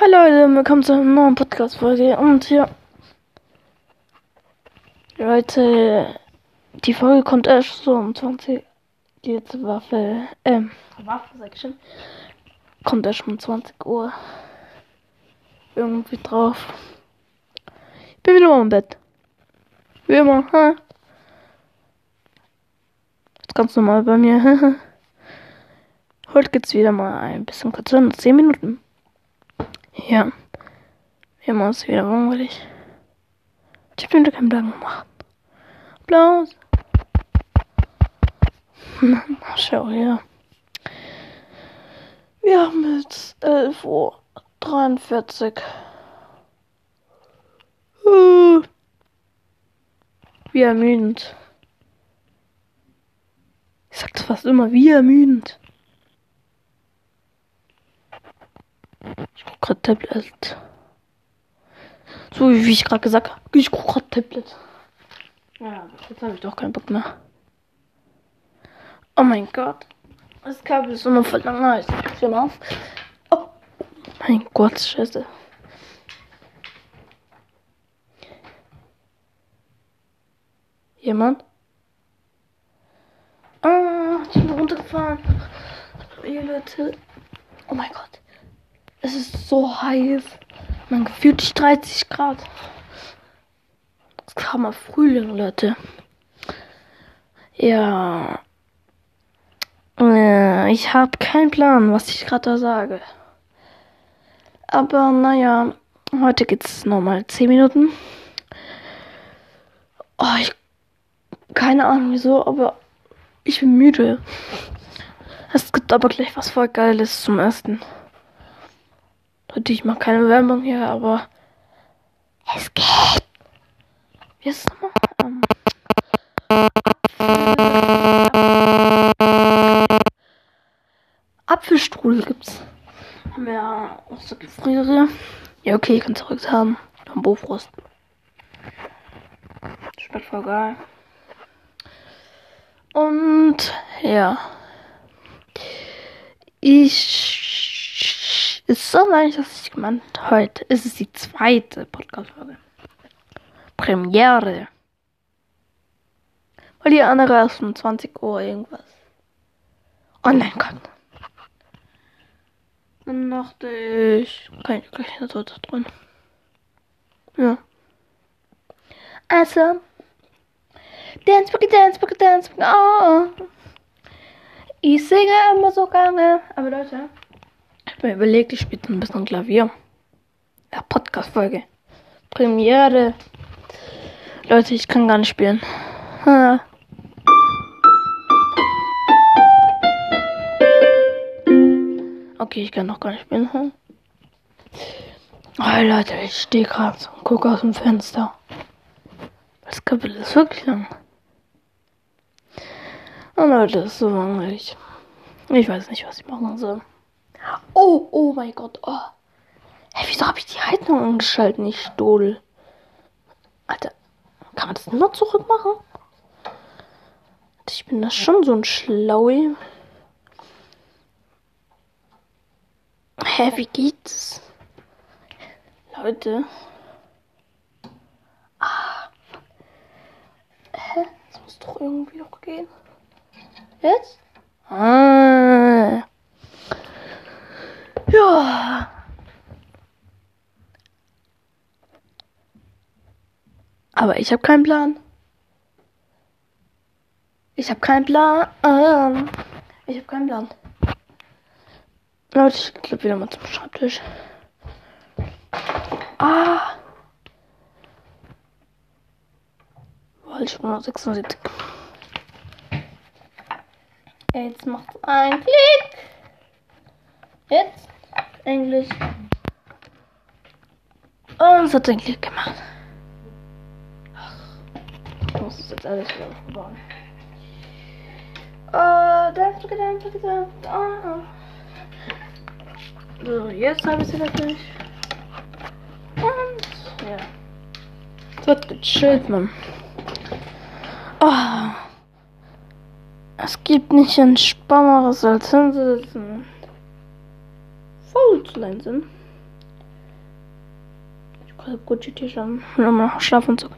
Hi Leute, willkommen zu einer neuen Podcast-Folge. Und hier. Leute, die Folge kommt erst so um 20. Die jetzt Waffe, ähm, Waffe, sag ich schon. Kommt erst um 20 Uhr. Irgendwie drauf. Ich bin wieder mal im Bett. Wie immer, ha? Jetzt ganz normal bei mir. Heute geht's wieder mal ein bisschen kürzer, 10 Minuten. Ja. Wir haben uns wieder langweilig. Ich hab mir keinen Plan gemacht. Applaus. Schau her. Wir haben jetzt 11 Uhr 43. Uh. Wie ermüdend. Ich sag's fast immer, wie ermüdend. Ich grad Tablet. So wie ich gerade gesagt habe. Ich guck grad Tablet. Ja, jetzt habe ich doch keinen Bock mehr. Oh mein Gott. Das Kabel ist immer voll lang. Ich krieg's schon auf. Oh mein Gott, scheiße. Jemand? Ah, ich bin runtergefahren. Leute. Oh mein Gott. Es ist so heiß. Man gefühlt 30 Grad. Es kam mal Frühling, Leute. Ja. Äh, ich habe keinen Plan, was ich gerade da sage. Aber naja, heute geht's nochmal 10 Minuten. Oh, ich. Keine Ahnung wieso, aber ich bin müde. Es gibt aber gleich was voll Geiles zum Essen. Leute, ich mache keine Werbung hier, aber es geht. Wie ist es nochmal? Ähm, Apfelstrudel gibt's. Haben wir aus der Gefriere. Ja, okay, ich kann zurück haben. Am Bofrost. Schmeckt voll geil. Und ja. Ich ist so leicht, dass ich gemeint heute ist es die zweite Podcast-Folge. Premiere. Weil die andere erst um 20 Uhr irgendwas online kommt. Dann dachte ich, kann ich gleich eine dritte drin. Ja. Also, Dance Boogie, Dance Boogie, Dance Boogie, oh. Ich singe immer so gerne. Aber Leute, mir überlegt, ich spiele ein bisschen Klavier. Ja, Podcast-Folge. Premiere. Leute, ich kann gar nicht spielen. Ha. Okay, ich kann noch gar nicht spielen. Hm? Oh, Leute, ich stehe gerade und gucke aus dem Fenster. Das Kapitel ist wirklich lang. Oh Leute, das ist so langweilig. Ich weiß nicht, was ich machen soll. Oh, oh mein Gott. Oh. Hey, wieso habe ich die Heizung angeschaltet, nicht Stohl? Alter, kann man das nur zurück machen? Ich bin das schon so ein Schlaui. Hä, wie geht's? Leute. Ah. Hä? Das muss doch irgendwie noch gehen. Jetzt? Ah. Ja. Aber ich habe keinen Plan. Ich habe keinen Plan. Ich habe keinen Plan. Leute, ich glaube wieder mal zum Schreibtisch. Ah. Wollte schon mal 76. Jetzt macht ein Klick. Jetzt Englisch. Und es hat ein Klick gemacht. Ach, ich muss das jetzt alles wieder aufbauen. Uh, dance, dance, dance, dance. Oh. So, jetzt habe ich sie natürlich. Und ja. Es wird gechillt, Mann. Oh. Es gibt nicht Entspannenderes als hinsitzen. Faul zu sein sind. Gucci T-Shirt. Nochmal Schlafanzug.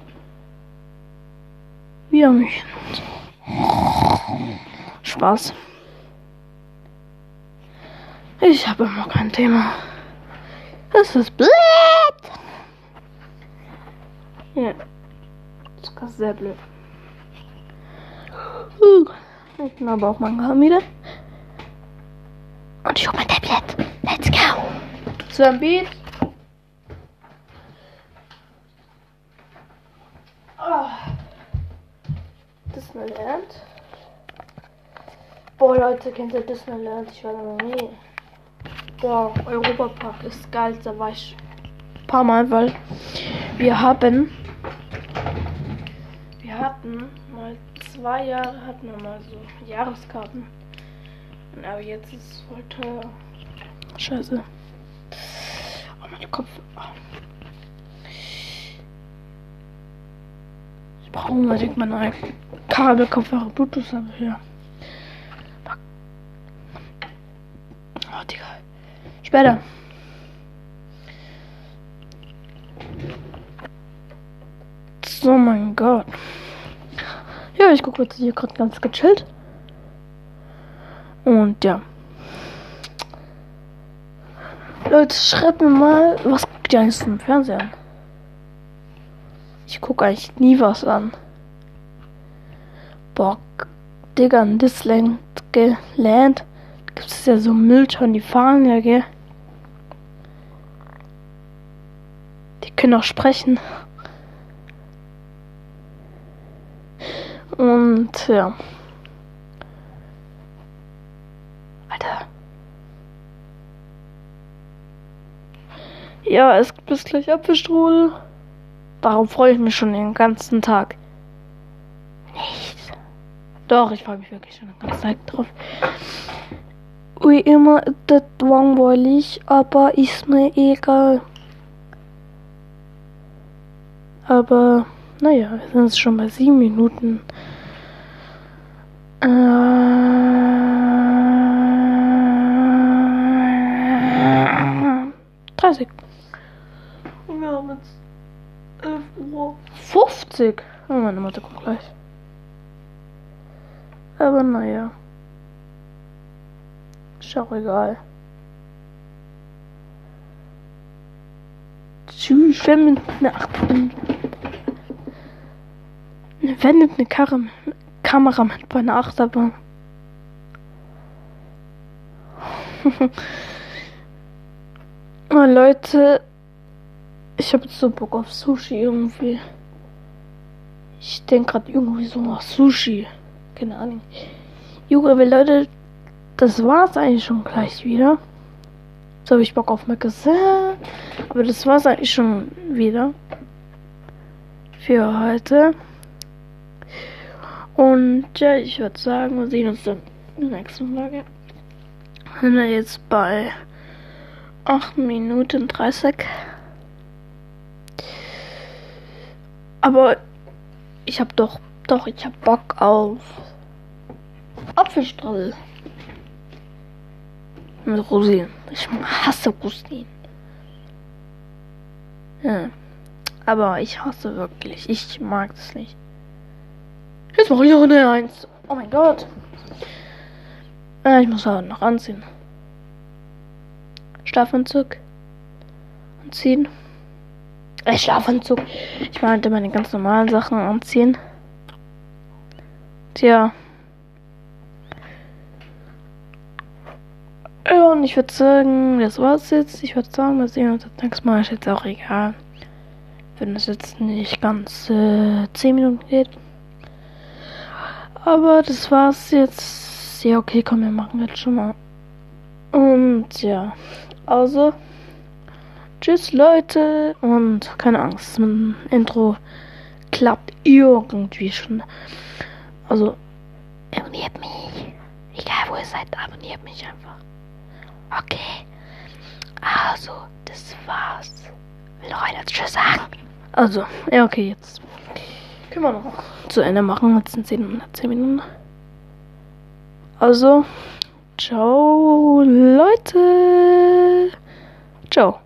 Wie haben mich. Spaß. Ich habe immer kein Thema. Es ist blöd. Ja. Das ist sehr blöd. Ich bin aber auch mein wieder. Und ich hole mein Tablet. Let's go. Zu einem Beat. Oh. Disneyland. Boah, Leute, kennt ihr Disneyland? Ich war da noch nie. Boah, Europapark ist geil. Da war ich ein paar Mal, weil wir haben. Wir hatten mal zwei Jahre hatten wir mal so Jahreskarten. Aber jetzt ist es voll teuer. Scheiße. Oh, mein Kopf. Ich brauche unbedingt meine neue Kabelkopfhörer. Bluetooth habe ich hier. Oh, Digga. Später. So, mein Gott. Ja, ich gucke jetzt hier gerade ganz gechillt. Und ja. Leute, schreibt mir mal, was guckt ihr eigentlich im Fernsehen Ich gucke eigentlich nie was an. Bock, Digga, in Disland gelernt. Gibt es ja so Mülltonnen, die fahren ja, gell? Die können auch sprechen. Und ja. Alter. Ja, es gibt bis gleich Apfelstrudel. Darauf freue ich mich schon den ganzen Tag. Nicht. Doch, ich freue mich wirklich schon den ganzen Tag drauf. Wie immer ist das langweilig, aber ist mir egal. Aber, naja, wir sind jetzt schon bei sieben Minuten. Äh, 30. Und wir haben jetzt 11 Uhr 50. Oh, meine Mutter kommt gleich. Aber naja. Ist auch egal. Tschüss, wenn mit einer Achterbahn. Wenn mit eine Karre, Kamera mit bei einer Achterbahn. oh, Leute, ich habe so Bock auf Sushi irgendwie. Ich denke gerade irgendwie so nach Sushi. Keine Ahnung. Junge, Leute, das war's eigentlich schon gleich wieder. So habe ich Bock auf Magazin. Aber das war's eigentlich schon wieder. Für heute. Und ja, ich würde sagen, wir sehen uns dann in der nächsten Folge. Sind wir jetzt bei 8 Minuten 30. Aber ich habe doch, doch, ich habe Bock auf Apfelstrudel. Mit Rosinen. Ich hasse Rosinen. Ja. Aber ich hasse wirklich. Ich mag es nicht. Jetzt mache ich noch eine Eins. Oh mein Gott. Äh, ich muss halt noch anziehen. Schlafanzug. Anziehen. Äh, Schlafanzug. Ich meinte meine ganz normalen Sachen anziehen. Tja. Ja, und ich würde sagen, das war's jetzt. Ich würde sagen, wir sehen uns das nächste Mal. Ist jetzt auch egal. Wenn es jetzt nicht ganz äh, 10 Minuten geht. Aber das war's jetzt. Ja, okay, komm, wir machen jetzt schon mal. Und ja, also, tschüss Leute und keine Angst, mein Intro klappt irgendwie schon. Also, abonniert mich. Egal wo ihr seid, abonniert mich einfach. Okay. Also, das war's. Will noch einer Tschüss sagen? Also, ja, okay, jetzt können wir noch zu Ende machen. Jetzt sind 10, 10 Minuten. Also, ciao, Leute. Ciao.